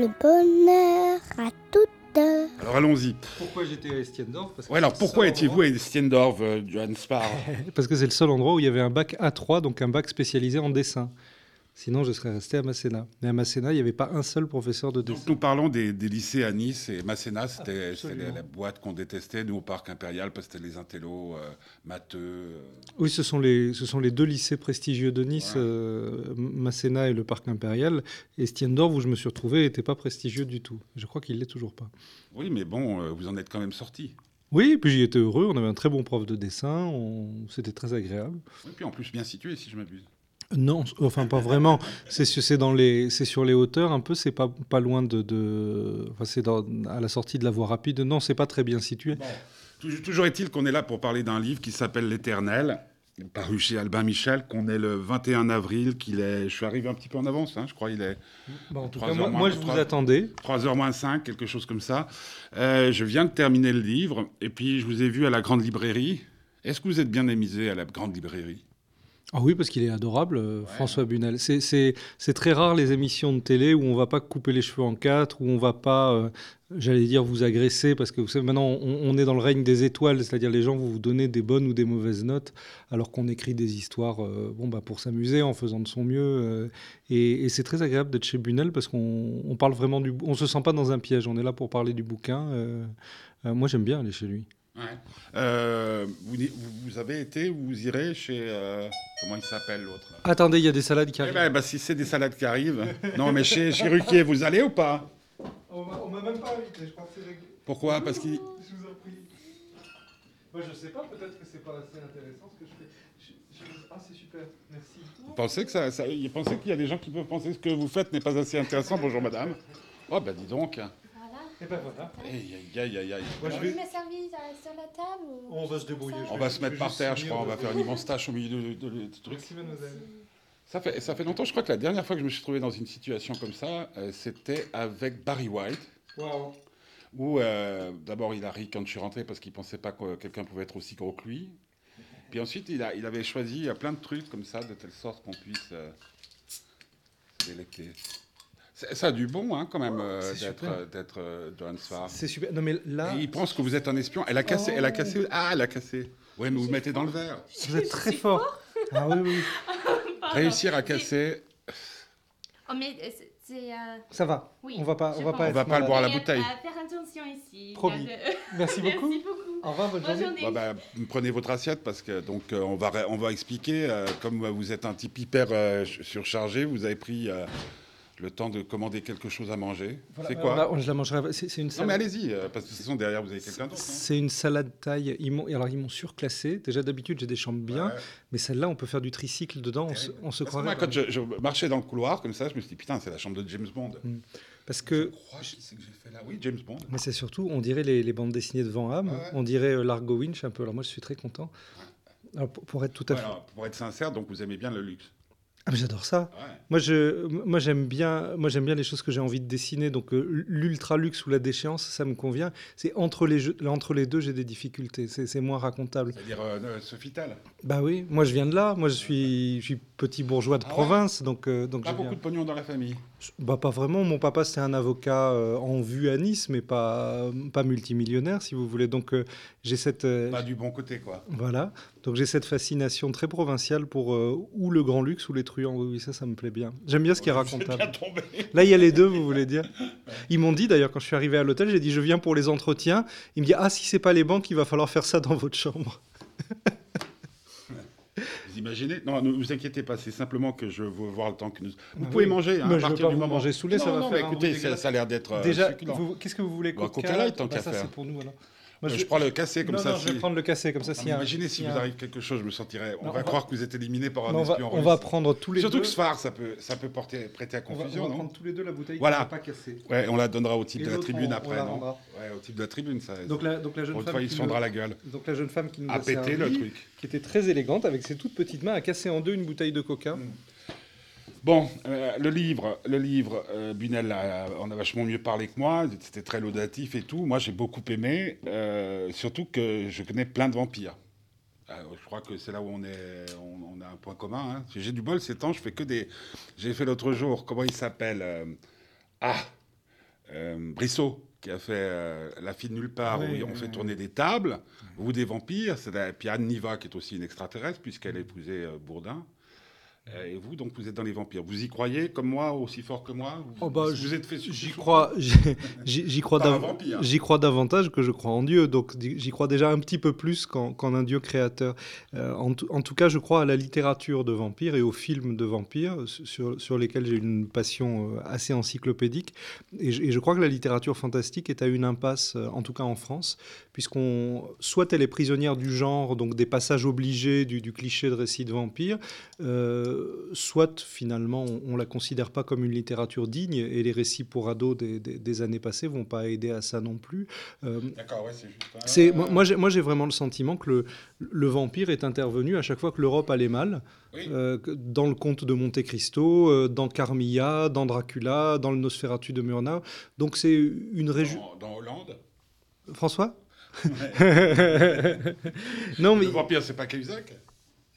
le bonheur à toute heure. Alors allons-y. Pourquoi j'étais à Estiendorf Parce que Ouais, alors c'est pourquoi seul étiez-vous à Stiendorf, euh, Johann Spar Parce que c'est le seul endroit où il y avait un bac A3, donc un bac spécialisé en dessin. Sinon, je serais resté à Masséna. Mais à Masséna, il n'y avait pas un seul professeur de Donc dessin. nous parlons des, des lycées à Nice et Masséna, c'était c'était la, la boîte qu'on détestait, nous au Parc Impérial, parce que c'était les intellos euh, matheux. euh. Oui, ce sont, les, ce sont les deux lycées prestigieux de Nice, Ouais. euh, Masséna et le Parc Impérial. Et Stiendorf, où je me suis retrouvé, n'était pas prestigieux du tout. Je crois qu'il l'est toujours pas. Oui, mais bon, euh, vous en êtes quand même sorti. Oui, puis j'y étais heureux. On avait un très bon prof de dessin. on- C'était très agréable. Et puis en plus bien situé, si je m'abuse. Non, enfin pas vraiment. C'est sur, dans les, c'est sur les hauteurs un peu. C'est pas pas loin de, de enfin c'est à la sortie de la voie rapide. Non, c'est pas très bien situé. Toujours, toujours est-il qu'on est là pour parler d'un livre qui s'appelle L'Éternel, paru chez Albin Michel, qu'on est le 21 avril, qu'il est... Je suis arrivé un petit peu en avance, hein, je crois il est Bon, en tout cas, moi, moins moi, de je vous trois. attendais. 3h moins 5, quelque chose comme ça. Euh, je viens de terminer le livre, et puis je vous ai vu à la grande librairie. Est-ce que vous êtes bien amusé à la grande librairie? Ah oui, parce qu'il est adorable, euh, François Bunel. C'est- très rare les émissions de télé où on va pas couper les cheveux en quatre, où on va pas, euh, j'allais dire, vous agresser, parce que vous savez, maintenant, on, on est dans le règne des étoiles, c'est-à-dire les gens vont vous donner des bonnes ou des mauvaises notes, alors qu'on écrit des histoires euh, bon, bah, pour s'amuser, en faisant de son mieux. euh, et et c'est très agréable d'être chez Bunel, parce qu'on on parle vraiment du... On se sent pas dans un piège, on est là pour parler du bouquin. moi, j'aime bien aller chez lui. Euh, vous, avez été, vous irez chez... euh, comment il s'appelle l'autre? Attendez, il y a des salades qui Eh arrivent. ben, bah, si c'est des salades qui arrivent. non, mais chez, chez Ruquier, vous allez ou pas? On m'a même pas invité, je crois que c'est réglé. Pourquoi? Parce qu'il... Je vous en prie. Moi, je sais pas, peut-être que c'est pas assez intéressant ce que je fais. Je- je- Ah, c'est super, merci. Vous pensez que ça, ça- il pensez qu'il y a des gens qui peuvent penser que ce que vous faites n'est pas assez intéressant? Bonjour madame. Oh bah dis donc. Et ben voilà. Aïe aïe aïe aïe. Moi, je vais- me servir euh, sur la table ou On va se débrouiller, On va se mettre par terre, je crois. On va faire une immense tâche au milieu de, de- de- de ce truc. Merci, mademoiselle. Ça fait, ça fait longtemps. Je crois que la dernière fois que je me suis trouvé dans une situation comme ça, euh, c'était avec Barry White. Waouh. Où euh, d'abord il a ri quand je suis rentré parce qu'il pensait pas que quelqu'un pouvait être aussi gros que lui. Puis ensuite il, a, il avait choisi euh, plein de trucs comme ça de telle sorte qu'on puisse euh, se délecter. C'est- Ça a du bon hein, quand même euh, d'être super. euh, d'être euh, Johan Svar. C'est super. Non, mais là, Et il pense que vous êtes un espion. Elle a cassé. Elle a cassé. Ah, elle a cassé. Ouais, mais vous le mettez dans le verre. vous êtes très fort. Ah oui, oui. Réussir à casser. Oh, mais euh, c'est- euh, Ça va. Oui, on va pas, on va pas On va pas le boire à la bouteille. euh, faire attention ici. Promis. Merci beaucoup. Merci beaucoup. Au revoir, bonne Bonne journée. bah, prenez votre assiette parce que donc euh, on va on va expliquer euh, comme vous êtes un type hyper euh, ch- surchargé, vous avez pris euh, le temps de commander quelque chose à manger. Voilà, c'est bah, quoi on Je la mangerai. C'est une Non mais salade. allez-y euh, parce que de toute façon derrière vous avez quelqu'un d'autre. non C'est une salade taille. Ils m'ont, alors ils m'ont surclassé. Déjà d'habitude j'ai des chambres bien, Ouais. mais celle-là on peut faire du tricycle dedans. On se, on Parce croirait. moi, quand je, je marchais dans le couloir comme ça, je me suis dit putain c'est la chambre de James Bond. Parce Je que crois que c'est que j'ai fait là. Oui James Bond. Mais c'est surtout, on dirait les, les bandes dessinées de Van Hamme, Ouais. on dirait euh, Largo Winch un peu. Alors moi, je suis très content. Alors, pour, pour être tout à fait. Pour être sincère, donc vous aimez bien le luxe. Ah, j'adore ça. Ouais. Moi, je, moi, j'aime bien, moi, j'aime bien les choses que j'ai envie de dessiner. Donc, euh, l'ultra luxe ou la déchéance, ça me convient. C'est entre les jeux, entre les deux, j'ai des difficultés. C'est moins racontable. C'est-à-dire euh, euh, Sofitel. Bah oui, moi, je viens de là. Moi, je suis, je suis petit bourgeois de Ah ouais province, donc, euh, donc Pas beaucoup de pognon dans la famille. Bah pas vraiment. Mon papa c'était un avocat euh, en vue à Nice, mais pas pas multimillionnaire si vous voulez. Donc euh, j'ai cette euh, Pas du bon côté quoi. Voilà, donc j'ai cette fascination très provinciale pour ou le grand luxe ou les truands. Oui, oui, ça, ça me plaît bien. J'aime bien ce qui est Bien racontable. tombé. Là, il y a les deux, vous voulez dire Ils m'ont dit d'ailleurs quand je suis arrivé à l'hôtel, j'ai dit je viens pour les entretiens. Il me dit ah si c'est pas les banques, il va falloir faire ça dans votre chambre. Imaginez Non, ne vous inquiétez pas, c'est simplement que je veux voir le temps que nous. Vous Ah pouvez oui. manger. Hein, à partir pas du moment- manger saoulé, non, ça va non, faire mais écoutez, ça, a l'air d'être euh, Déjà, qu'est-ce que vous voulez Coca, Coca Light, tant qu'à ça faire. c'est pour nous alors. Moi, Euh, je prends le cassé comme non, ça. non, je vais si- prendre le cassé comme ça. Non, un- imaginez si vous un- arrive quelque chose, je me sentirais. On va croire que vous êtes éliminé par un Non, on, va, espion on va prendre tous les Surtout deux. que ce phare, ça peut, ça peut porter, prêter à on va, on confusion, va prendre tous les deux la bouteille Voilà. qui n'est pas cassée. Ouais, on la donnera au type de la tribune on après, non. Ouais, au type de la tribune, ça. Donc la, donc la jeune femme il se fendra nous- la gueule. Donc la jeune femme qui nous a servi, le truc. qui était très élégante avec ses toutes petites mains, a cassé en deux une bouteille de coca. Bon, euh, le livre, le livre, euh, Bunel en a vachement mieux parlé que moi. C'était très laudatif et tout. Moi, j'ai beaucoup aimé, euh, surtout que je connais plein de vampires. Je crois que c'est là où on est, on, on a un point commun. hein. J'ai du bol ces temps. Je fais que des. J'ai fait l'autre jour. Comment il s'appelle euh, Ah, Brissot, qui a fait euh, La fille de nulle part, Ouais, où on fait tourner des tables, ou des vampires. C'est la- Puis Anne Niva, qui est aussi une extraterrestre, puisqu'elle a épousé euh, Bourdin. Euh, et vous, donc, vous êtes dans les vampires. Vous y croyez, comme moi, aussi fort que moi Vous, Oh, bah, vous j- êtes fait J'y crois, j'y- crois, j'y davantage que je crois en Dieu. Donc j'y crois déjà un petit peu plus qu'en un Dieu créateur. Euh, en, tout- en tout cas, je crois à la littérature de vampires et aux films de vampires sur, sur lesquels j'ai une passion euh, assez encyclopédique. Et je, et je crois que la littérature fantastique est à une impasse, en tout cas en France, puisqu'on soit elle est prisonnière du genre, donc des passages obligés du, du cliché de récit de vampire, euh, soit finalement on, on la considère pas comme une littérature digne et les récits pour ados des, des- des années passées vont pas aider à ça non plus. Euh, D'accord, ouais, c'est juste. Moi, j'ai- vraiment le sentiment que le, le vampire est intervenu à chaque fois que l'Europe allait mal, Oui. euh, dans le conte de Monte Cristo, euh, dans Carmilla, dans Dracula, dans le Nosferatu de Murnau. Donc c'est une région. Dans, dans Hollande François? Non mais Le vampire, c'est pas Cahuzac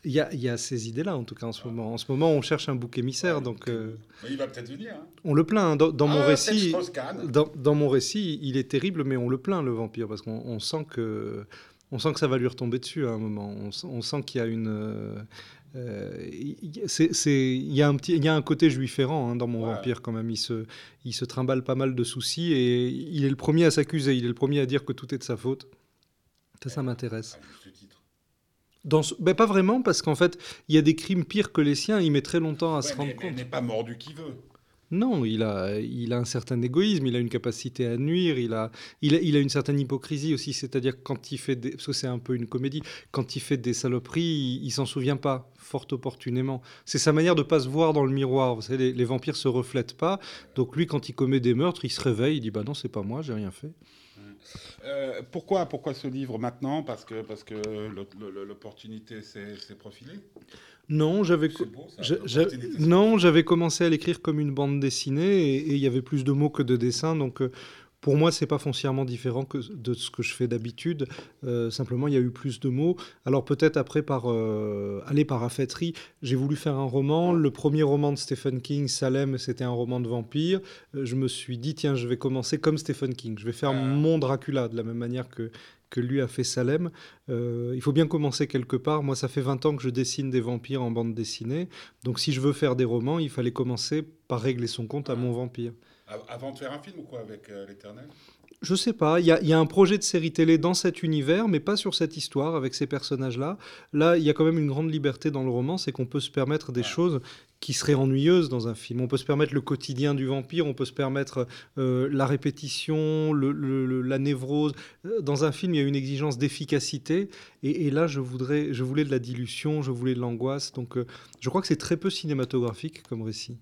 il y, a- il y a ces idées-là en tout cas en ce moment. En ce moment on cherche un bouc émissaire donc euh, Il va peut-être venir. Hein. on le plaint hein. dans, dans mon Ah, récit. Dans, dans mon récit, il est terrible, mais on le plaint, le vampire, parce qu'on on sent que, on sent que ça va lui retomber dessus à un moment. On, sent qu'il y a une, euh, euh, il y- a un petit, il y a un côté juif errant hein, dans mon Ouais. vampire quand même. Il se, il se trimballe pas mal de soucis et il est le premier à s'accuser. Il est le premier à dire que tout est de sa faute. Ça, ça m'intéresse. Titre. Dans ce- ben, pas vraiment, parce qu'en fait, il y a des crimes pires que les siens. Il met très longtemps à se rendre mais, compte. n'est pas mordu qui veut. Non, il a, il a un certain égoïsme, il a une capacité à nuire, il a, il a, il a une certaine hypocrisie aussi, c'est-à-dire quand il fait des, parce que c'est un peu une comédie, quand il fait des saloperies, il, il s'en souvient pas, fort opportunément. C'est sa manière de pas se voir dans le miroir. Vous savez, les, les vampires se reflètent pas, donc lui, quand il commet des meurtres, il se réveille, il dit bah non, c'est pas moi, j'ai rien fait. Euh, pourquoi, pourquoi ce livre maintenant? Parce que, parce que l'opportunité s'est profilée? Non, j'avais, non, j'avais commencé à l'écrire comme une bande dessinée et et il y avait plus de mots que de dessins. Donc, euh, pour moi, c'est pas foncièrement différent que de ce que je fais d'habitude. Euh, simplement, il y a eu plus de mots. Alors, peut-être après, par euh, aller par affaîtrie, j'ai voulu faire un roman. Le premier roman de Stephen King, Salem, c'était un roman de vampire. Euh, je me suis dit, tiens, je vais commencer comme Stephen King. Je vais faire Ah. mon Dracula de la même manière que que lui a fait Salem. Euh, il faut bien commencer quelque part. Moi, ça fait 20 ans que je dessine des vampires en bande dessinée. Donc, si je veux faire des romans, il fallait commencer par régler son compte à mon vampire. Av- Avant de faire un film ou quoi avec euh, l'Éternel? Je sais pas, il y, a- il y a un projet de série télé dans cet univers, mais pas sur cette histoire, avec ces personnages-là. Là, il y a quand même une grande liberté dans le roman, c'est qu'on peut se permettre des choses qui seraient ennuyeuses dans un film. On peut se permettre le quotidien du vampire, on peut se permettre euh, la répétition, le- le- le- la névrose. Dans un film, il y a une exigence d'efficacité, et, et là, je, voudrais, je voulais de la dilution, je voulais de l'angoisse. Donc, euh, je crois que c'est très peu cinématographique comme récit.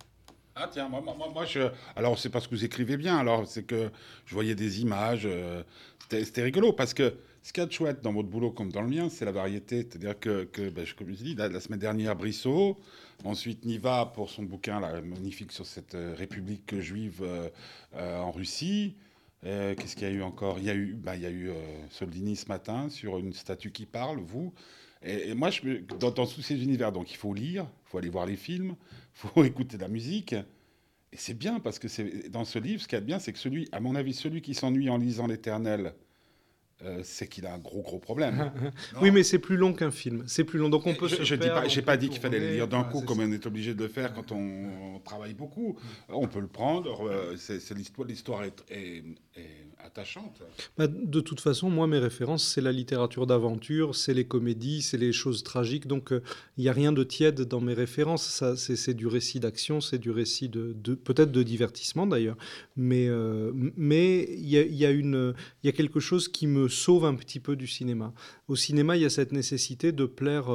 Ah tiens, moi, moi, moi, je... Alors, c'est parce que vous écrivez bien, alors c'est que je voyais des images, euh, c'était rigolo, parce que ce qu'il y a de chouette dans votre boulot comme dans le mien, c'est la variété. C'est-à-dire que, que ben, je- comme je dis, la, semaine dernière, Brissot, ensuite Niva pour son bouquin magnifique sur cette euh, république juive euh, en Russie. Qu'est-ce qu'il y a eu encore? Il y a eu, bah, il y a eu Soldini ce matin sur une statue qui parle, vous. Et, moi, je, dans, tous ces univers, donc il faut lire, il faut aller voir les films, il faut écouter de la musique. Et c'est bien parce que dans ce livre, ce qu'il y a de bien, c'est que celui, à mon avis, celui qui s'ennuie en lisant l'Éternel, euh, c'est qu'il a un gros gros problème. Oui, mais c'est plus long qu'un film. C'est plus long, donc on peut je, se je dis pas, j'ai pas dit qu'il fallait le lire d'un Enfin, coup comme ça. on est obligé de le faire quand on, on travaille beaucoup. On peut le prendre. euh, c'est l'histoire, l'histoire est, est- est attachante. Bah, de toute façon, moi, mes références, c'est la littérature d'aventure, c'est les comédies, c'est les choses tragiques. Donc, euh, il n'y a rien de tiède dans mes références. Ça, c'est du récit d'action, c'est du récit de, de- peut-être de divertissement d'ailleurs. Mais euh, mais il y a, il y a une, il y a quelque chose qui me sauve un petit peu du cinéma. Au cinéma, il y a cette nécessité de plaire.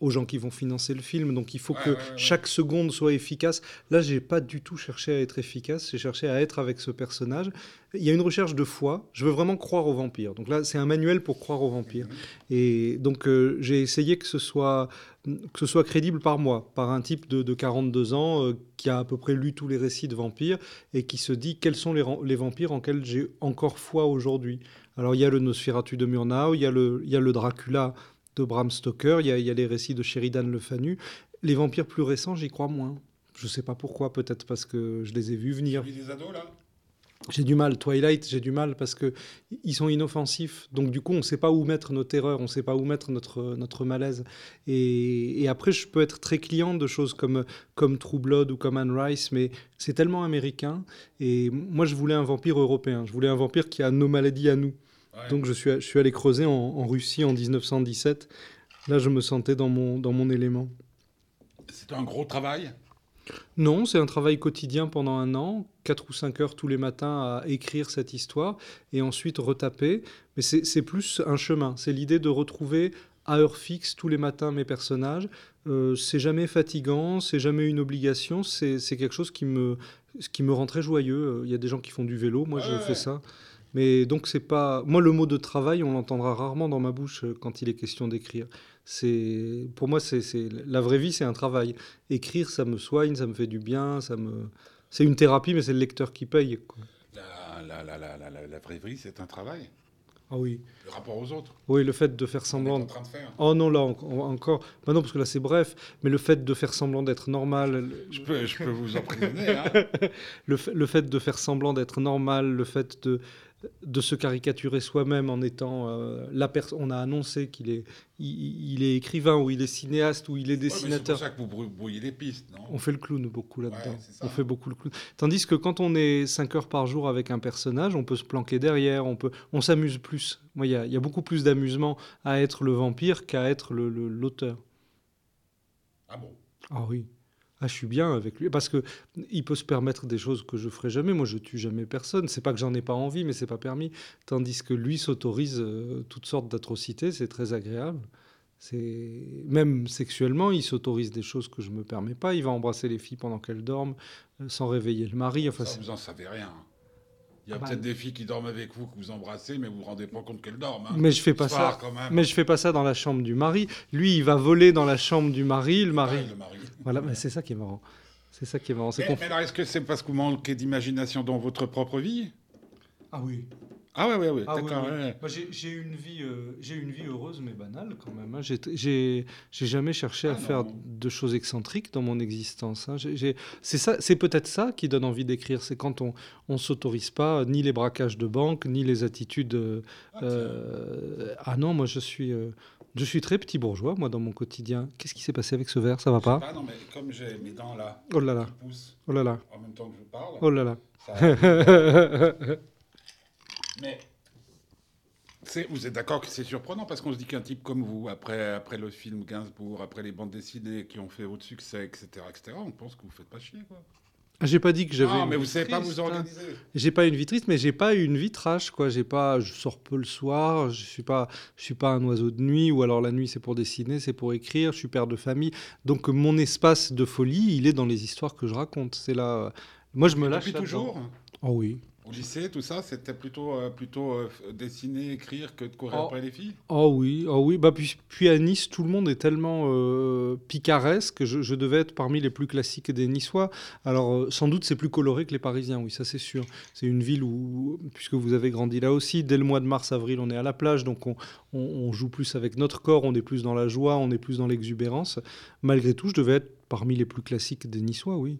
Aux gens qui vont financer le film, donc il faut Ouais, que ouais, ouais, ouais. chaque seconde soit efficace. Là, j'ai pas du tout cherché à être efficace, j'ai cherché à être avec ce personnage. Il y a une recherche de foi. Je veux vraiment croire aux vampires. Donc là, c'est un manuel pour croire aux vampires. Et donc, euh, j'ai essayé que ce, soit, que ce soit crédible par moi, par un type de, de 42 ans euh, qui a à peu près lu tous les récits de vampires et qui se dit quels sont les, les vampires en lesquels j'ai encore foi aujourd'hui. Alors, il y a le Nosferatu de Murnau, il y a le, il y a le Dracula de Bram Stoker, il y a, il y a les récits de Sheridan Le Fanu. Les vampires plus récents, j'y crois moins. Je sais pas pourquoi, peut-être parce que je les ai vus venir. Celui des ados là J'ai du mal, Twilight, j'ai du mal parce que ils sont inoffensifs. Donc du coup, on ne sait pas où mettre nos terreurs, on ne sait pas où mettre notre, notre malaise. Et, et après, je peux être très client de choses comme, comme True Blood ou comme Anne Rice, mais c'est tellement américain. Et moi, je voulais un vampire européen. Je voulais un vampire qui a nos maladies à nous. Ouais. Donc je suis, je suis allé creuser en, en Russie en 1917. Là, je me sentais dans mon, dans mon élément. C'est un gros travail? Non, c'est un travail quotidien pendant un an, 4 ou 5 heures tous les matins à écrire cette histoire et ensuite retaper. Mais c'est plus un chemin. C'est l'idée de retrouver à heure fixe tous les matins mes personnages. Euh, c'est jamais fatigant, c'est jamais une obligation. C'est quelque chose qui me, ce qui me rend très joyeux. Il y a des gens qui font du vélo, moi je fais ça. Mais donc c'est pas moi le mot de travail, on l'entendra rarement dans ma bouche euh, quand il est question d'écrire. C'est pour moi c'est la vraie vie, c'est un travail. Écrire, ça me soigne, ça me fait du bien, ça me c'est une thérapie, mais c'est le lecteur qui paye. quoi. La, la, la, la, vraie vie, c'est un travail. Ah oui, Le rapport aux autres. oui, le fait de faire On est semblant. en train de faire. Oh non là en- en- encore, bah non parce que là c'est bref, mais le fait de faire semblant d'être normal, Je peux, je peux vous emprisonner. Hein. le fait de faire semblant d'être normal, le fait de, de se caricaturer soi-même en étant euh, la personne. On a annoncé qu'il est, il, il est écrivain ou il est cinéaste ou il est Ouais, dessinateur. c'est pour ça que vous brou- brouillez les pistes, non? On fait le clown beaucoup là-dedans. Ouais, on fait beaucoup le clown. Tandis que quand on est 5 heures par jour avec un personnage, on peut se planquer derrière, on peut, on s'amuse plus. Moi, il y, a- il y a beaucoup plus d'amusement à être le vampire qu'à être le- le- l'auteur. Ah bon? Ah oui. Ah, je suis bien avec lui parce que il peut se permettre des choses que je ferai jamais. Moi, je tue jamais personne. C'est pas que j'en ai pas envie, mais c'est pas permis. Tandis que lui s'autorise euh, toutes sortes d'atrocités. C'est très agréable. C'est même sexuellement, il s'autorise des choses que je me permets pas. Il va embrasser les filles pendant qu'elles dorment euh, sans réveiller le mari. Enfin, Ça, vous en savez rien. Il y a Ah bah, peut-être des filles qui dorment avec vous, que vous embrassez, mais vous vous rendez pas compte qu'elles dorment. hein. mais je fais pas Soir, ça. quand même. Mais je fais pas ça dans la chambre du mari. Lui, il va voler dans la chambre du mari. Le mari. Ouais, le mari. Voilà, mais c'est ça qui est marrant. C'est ça qui est marrant. C'est Mais, mais alors, est-ce que c'est parce que vous manquez d'imagination dans votre propre vie? Ah oui. Ah ouais, ouais, ouais, Ah oui, d'accord. oui. ouais. Moi, j'ai j'ai une vie, euh, j'ai une vie heureuse mais banale quand même. hein. J'ai- J'ai j'ai jamais cherché à Ah faire non. de choses excentriques dans mon existence. hein. J'ai- j'ai- C'est ça, c'est peut-être ça qui donne envie d'écrire. C'est quand on on s'autorise pas ni les braquages de banque ni les attitudes. euh, Ah, tiens. euh, ah non, moi je suis euh, je suis très petit bourgeois moi dans mon quotidien. Qu'est-ce qui s'est passé avec ce verre? Ça va pas? non, mais comme j'ai mes dents là, Oh là là, qui poussent oh là là, en même temps que je parle, oh là là. ça... mais vous êtes d'accord que c'est surprenant parce qu'on se dit qu'un type comme vous, après, après le film Gainsbourg, après les bandes dessinées qui ont fait votre succès, etc., etc., on pense que vous faites pas chier, quoi. Ah, J'ai pas dit que j'avais. Ah, une mais vous savez pas vous hein. organiser. J'ai pas une vie triste, mais j'ai pas une vie trash, quoi. J'ai pas, je sors peu le soir. Je suis pas, je suis pas un oiseau de nuit, ou alors la nuit c'est pour dessiner, c'est pour écrire. Je suis père de famille, donc mon espace de folie, il est dans les histoires que je raconte. C'est là, moi je me lâche Depuis toujours? Oh oui. Au lycée, tout ça, c'était plutôt, euh, plutôt euh, dessiner, écrire que de courir Oh. après les filles? Oh oui, oh oui. Bah puis, puis à Nice, tout le monde est tellement euh, picaresque que je, je devais être parmi les plus classiques des Niçois. Alors sans doute c'est plus coloré que les Parisiens, oui, ça c'est sûr. C'est une ville où, puisque vous avez grandi là aussi, dès le mois de mars-avril, on est à la plage, donc on, on- on joue plus avec notre corps, on est plus dans la joie, on est plus dans l'exubérance. Malgré tout, je devais être parmi les plus classiques des Niçois, oui.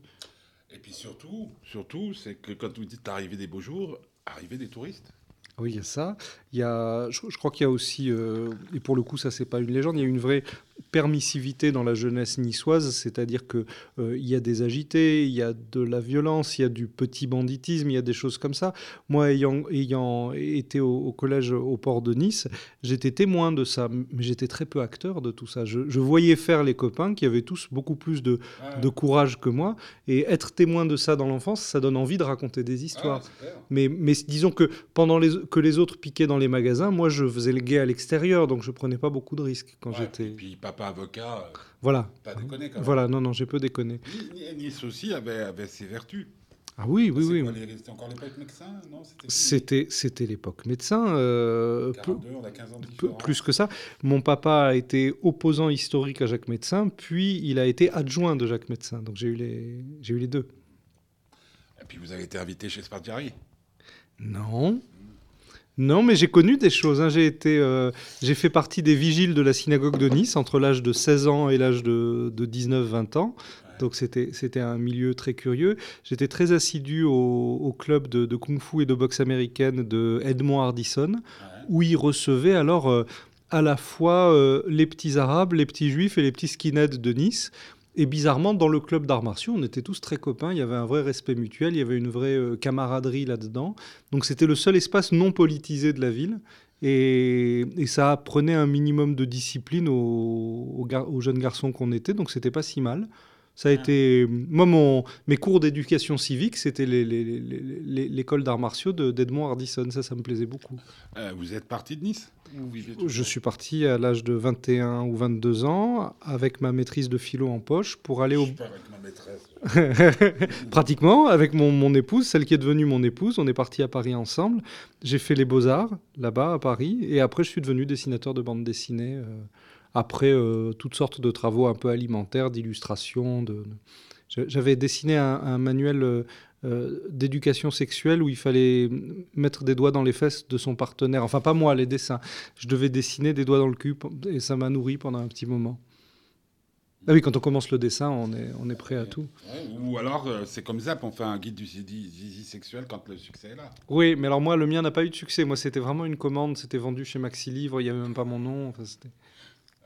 Et puis surtout, surtout, c'est que quand vous dites arriver des beaux jours, arriver des touristes. Oui, il y a ça. Il y a, je, je crois qu'il y a aussi, euh, et pour le coup, ça c'est pas une légende, il y a une vraie permissivité dans la jeunesse niçoise, c'est-à-dire que euh, il y a des agités, il y a de la violence, il y a du petit banditisme, il y a des choses comme ça. Moi, ayant, ayant été au, au collège au port de Nice, j'étais témoin de ça, mais j'étais très peu acteur de tout ça. Je, je voyais faire les copains qui avaient tous beaucoup plus de, de courage que moi, et être témoin de ça dans l'enfance, ça donne envie de raconter des histoires. Ah. Mais, mais disons que pendant les, que les autres piquaient dans les magasins, moi je faisais le guet à l'extérieur, donc je prenais pas beaucoup de risques quand Ouais, j'étais. Papa avocat, euh, Voilà. pas déconné quand même. Voilà, non, non, j'ai peu déconné. Ni- ni- Nice aussi avait, avait ses vertus. Ah oui, oui, oui. C'était encore l'époque médecin Non, c'était. C'était, l'époque médecin. euh, peu- 42, on a 15 ans de plus que ça. Mon papa a été opposant historique à Jacques Médecin, puis il a été adjoint de Jacques Médecin. Donc j'ai eu les, j'ai eu les deux. Et puis vous avez été invité chez Spartiari? Non. Non, mais j'ai connu des choses. hein. J'ai été, euh, j'ai fait partie des vigiles de la synagogue de Nice entre l'âge de 16 ans et l'âge de, de 19-20 ans. Donc c'était c'était un milieu très curieux. J'étais très assidu au, au club de, de kung-fu et de boxe américaine de Edmond Hardison, où il recevait alors euh, à la fois euh, les petits arabes, les petits juifs et les petits skinheads de Nice. Et bizarrement, dans le club d'arts martiaux, on était tous très copains. Il y avait un vrai respect mutuel, il y avait une vraie euh, camaraderie là-dedans. Donc c'était le seul espace non politisé de la ville. Et, ça apprenait un minimum de discipline aux, aux jeunes garçons qu'on était. Donc c'était pas si mal. Ça a Ah. été. Moi, mon, mes cours d'éducation civique, c'était les- les- les- les- les- l'école d'arts martiaux de- d'Edmond Hardison. Ça, ça me plaisait beaucoup. Euh, vous êtes parti de Nice Je suis parti à l'âge de 21 ou 22 ans avec ma maîtrise de philo en poche pour aller au. Je avec ma maîtresse. Pratiquement, avec mon, mon épouse, celle qui est devenue mon épouse. On est parti à Paris ensemble. J'ai fait les beaux-arts là-bas à Paris. Et après, je suis devenu dessinateur de bande dessinée. euh, après euh, toutes sortes de travaux un peu alimentaires, d'illustration. De... de- J'avais dessiné un, un manuel euh, euh, d'éducation sexuelle où il fallait mettre des doigts dans les fesses de son partenaire. Enfin, pas moi, les dessins. Je devais dessiner des doigts dans le cul et ça m'a nourri pendant un petit moment. Ah oui, quand on commence le dessin, on est, on est prêt à tout. Ou alors, c'est comme Zap, on fait un guide du zizi, zizi sexuel quand le succès est là. Oui, mais alors moi, le mien n'a pas eu de succès. Moi, c'était vraiment une commande. C'était vendu chez Maxi Livre. Il n'y avait même pas mon nom. Enfin,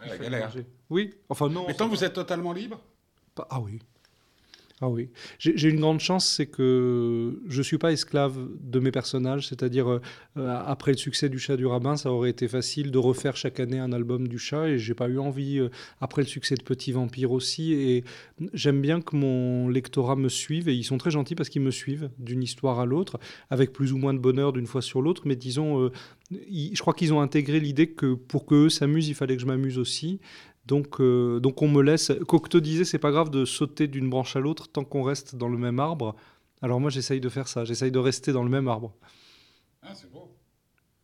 la galère. Oui. Enfin non. Mais tant vous êtes totalement libre Pas- Ah oui. Ah oui. J'ai une grande chance, c'est que je ne suis pas esclave de mes personnages. C'est-à-dire, euh, euh, après le succès du Chat du Rabbin, ça aurait été facile de refaire chaque année un album du chat et j'ai pas eu envie. euh, après le succès de Petit Vampire aussi. Et j'aime bien que mon lectorat me suive et ils sont très gentils parce qu'ils me suivent d'une histoire à l'autre, avec plus ou moins de bonheur d'une fois sur l'autre. Mais disons, je crois qu'ils ont intégré l'idée que pour qu'eux s'amusent, il fallait que je m'amuse aussi. Donc, euh, donc on me laisse. Cocteau disait c'est pas grave de sauter d'une branche à l'autre tant qu'on reste dans le même arbre. Alors moi j'essaye de faire ça, j'essaye de rester dans le même arbre. Ah, c'est beau.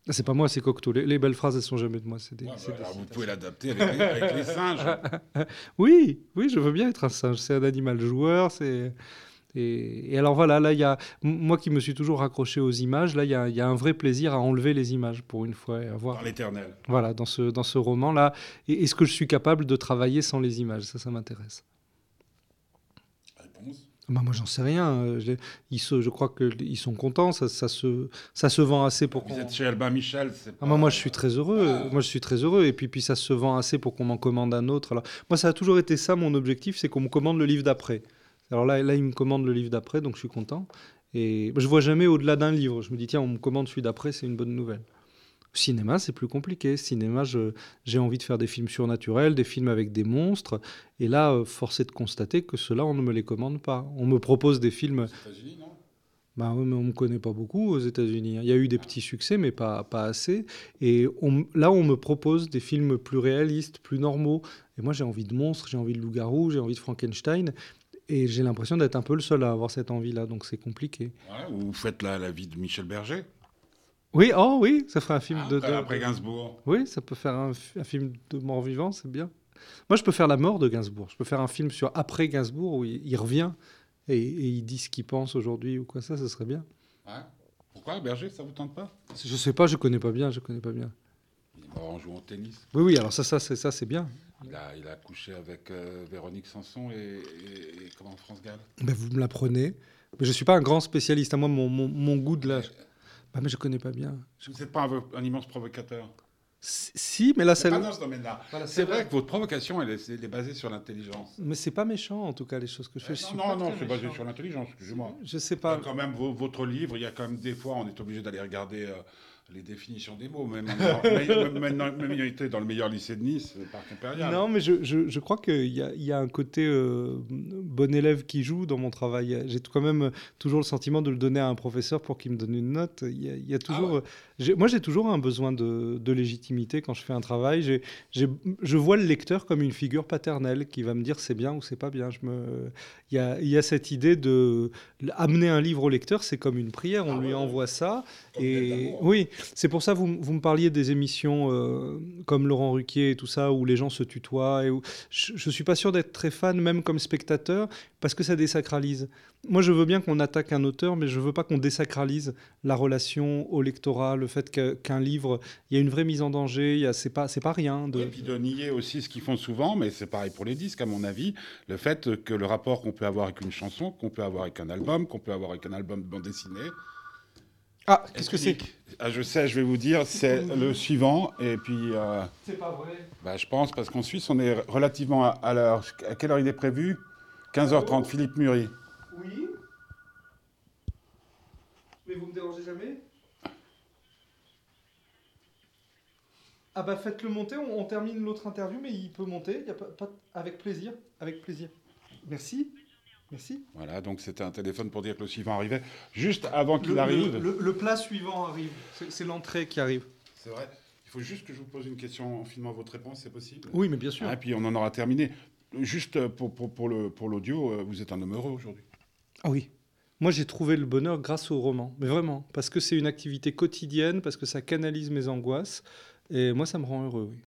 Ah, C'est pas moi, c'est Cocteau. Les, les belles phrases elles sont jamais de moi. C'est des, Ouais, bah, alors vous pouvez l'adapter avec, les- avec les singes. Oui, oui, je veux bien être un singe. C'est un animal joueur. C'est et, et alors voilà, là y a moi qui me suis toujours raccroché aux images. Là il y a, il y a un vrai plaisir à enlever les images pour une fois et à voir. Dans l'éternel. Voilà dans ce dans ce roman là. Et est-ce que je suis capable de travailler sans les images Ça, ça m'intéresse. Réponse? Bah, moi, j'en sais rien. Euh, je, ils se- je crois qu'ils sont contents. Ça, ça, se, ça se vend assez pour Vous qu'on. êtes chez Albin Michel, c'est Ah, moi, moi, je suis très heureux. Ah. Moi, je suis très heureux. Et puis, puis, ça se vend assez pour qu'on m'en commande un autre. Alors, moi, ça a toujours été ça, mon objectif, c'est qu'on me commande le livre d'après. Alors là, là, ils me commandent le livre d'après, donc je suis content. Et je vois jamais au-delà d'un livre. Je me dis, tiens, on me commande celui d'après, c'est une bonne nouvelle. Cinéma, c'est plus compliqué. Cinéma, j'ai envie de faire des films surnaturels, des films avec des monstres. Et là, euh, force est de constater que ceux-là, on ne me les commande pas. On me propose des films Aux États-Unis, non? Bah oui, mais on ne me connaît pas beaucoup aux États-Unis. hein. Il y a eu des petits succès, mais pas, pas assez. Et on- là, on me propose des films plus réalistes, plus normaux. Et moi, j'ai envie de monstres, j'ai envie de loups-garous, j'ai envie de Frankenstein. Et j'ai l'impression d'être un peu le seul à avoir cette envie-là, donc c'est compliqué. Ouais, Ou vous faites la, la vie de Michel Berger Oui, oh oui, ça ferait un film de, après, de- après Gainsbourg. Oui, ça peut faire un, fi- un film de mort-vivant, c'est bien. Moi, je peux faire la mort de Gainsbourg. Je peux faire un film sur après Gainsbourg où il, il revient et, et il dit ce qu'il pense aujourd'hui ou quoi ça, ce serait bien. Ouais. Pourquoi Berger, ça vous tente pas? Je sais pas, je connais pas bien, je connais pas bien. En jouant au tennis. Oui, oui, alors ça, ça, c'est ça, c'est bien. Il a, il a couché avec euh, Véronique Sanson et, et- et comment France Gall? Ben, vous me l'apprenez. Mais je suis pas un grand spécialiste. À moi, mon, mon, mon goût de la. Bah, mais je connais pas bien. Vous n'êtes pas un, un immense provocateur. Si, mais là, C'est c'est. pas dans ce domaine-là. Voilà, C'est vrai que votre provocation, elle est, elle est basée sur l'intelligence. Mais c'est pas méchant, en tout cas, les choses que je fais. Euh, non, non, non, c'est basé sur l'intelligence, excusez-moi. Je sais pas. quand même vo- votre livre, il y a quand même des fois, on est obligé d'aller regarder euh, les définitions des mots. Même, il était dans le meilleur lycée de Nice, le Parc Impérial. Non, mais je, je, je crois qu'il y y a un côté euh, bon élève qui joue dans mon travail. J'ai quand même toujours le sentiment de le donner à un professeur pour qu'il me donne une note. Il y a, il y a toujours, ouais. Moi, j'ai toujours un besoin de, de légitimité quand je fais un travail. Je vois le lecteur comme une figure paternelle qui va me dire c'est bien ou c'est pas bien. Je me, il, y a, il y a cette idée de amener un livre au lecteur, c'est comme une prière. On Ah lui ouais, envoie ça. Comme Et oui, c'est pour ça que vous, vous me parliez des émissions euh, comme Laurent Ruquier et tout ça, où les gens se tutoient. Et où... Je ne suis pas sûr d'être très fan, même comme spectateur, parce que ça désacralise. Moi, je veux bien qu'on attaque un auteur, mais je veux pas qu'on désacralise la relation au lectorat, le, fait que- qu'un livre, il y a une vraie mise en danger, il y a- c'est pas, c'est pas rien. De... Et puis de nier aussi ce qu'ils font souvent, mais c'est pareil pour les disques, à mon avis, le fait que le rapport qu'on peut avoir avec une chanson, qu'on peut avoir avec un album, qu'on peut avoir avec un album de bande dessinée. Ah, qu'est-ce que c'est ah, Je sais, je vais vous dire, c'est le suivant. Et puis, euh, C'est pas vrai. bah, je pense, parce qu'en Suisse, on est relativement à, à l'heure. À quelle heure il est prévu? 15h30, Philippe Murray. Oui. Mais vous me dérangez jamais? Ah bah faites-le monter, on, on termine l'autre interview, mais il peut monter, y a pas, pas- avec plaisir, avec plaisir. Merci, merci. Voilà, donc c'était un téléphone pour dire que le suivant arrivait. Juste avant qu'il arrive. le- le- le plat suivant arrive, c'est l'entrée qui arrive. C'est vrai. Il faut juste que je vous pose une question en filmant votre réponse, c'est possible? Oui, mais bien sûr. Ah, Et puis on en aura terminé. Juste pour, pour, pour l'audio, euh, vous êtes un homme heureux aujourd'hui. Ah oui. Moi, j'ai trouvé le bonheur grâce au roman. Mais vraiment, parce que c'est une activité quotidienne, parce que ça canalise mes angoisses. Et moi, ça me rend heureux, oui.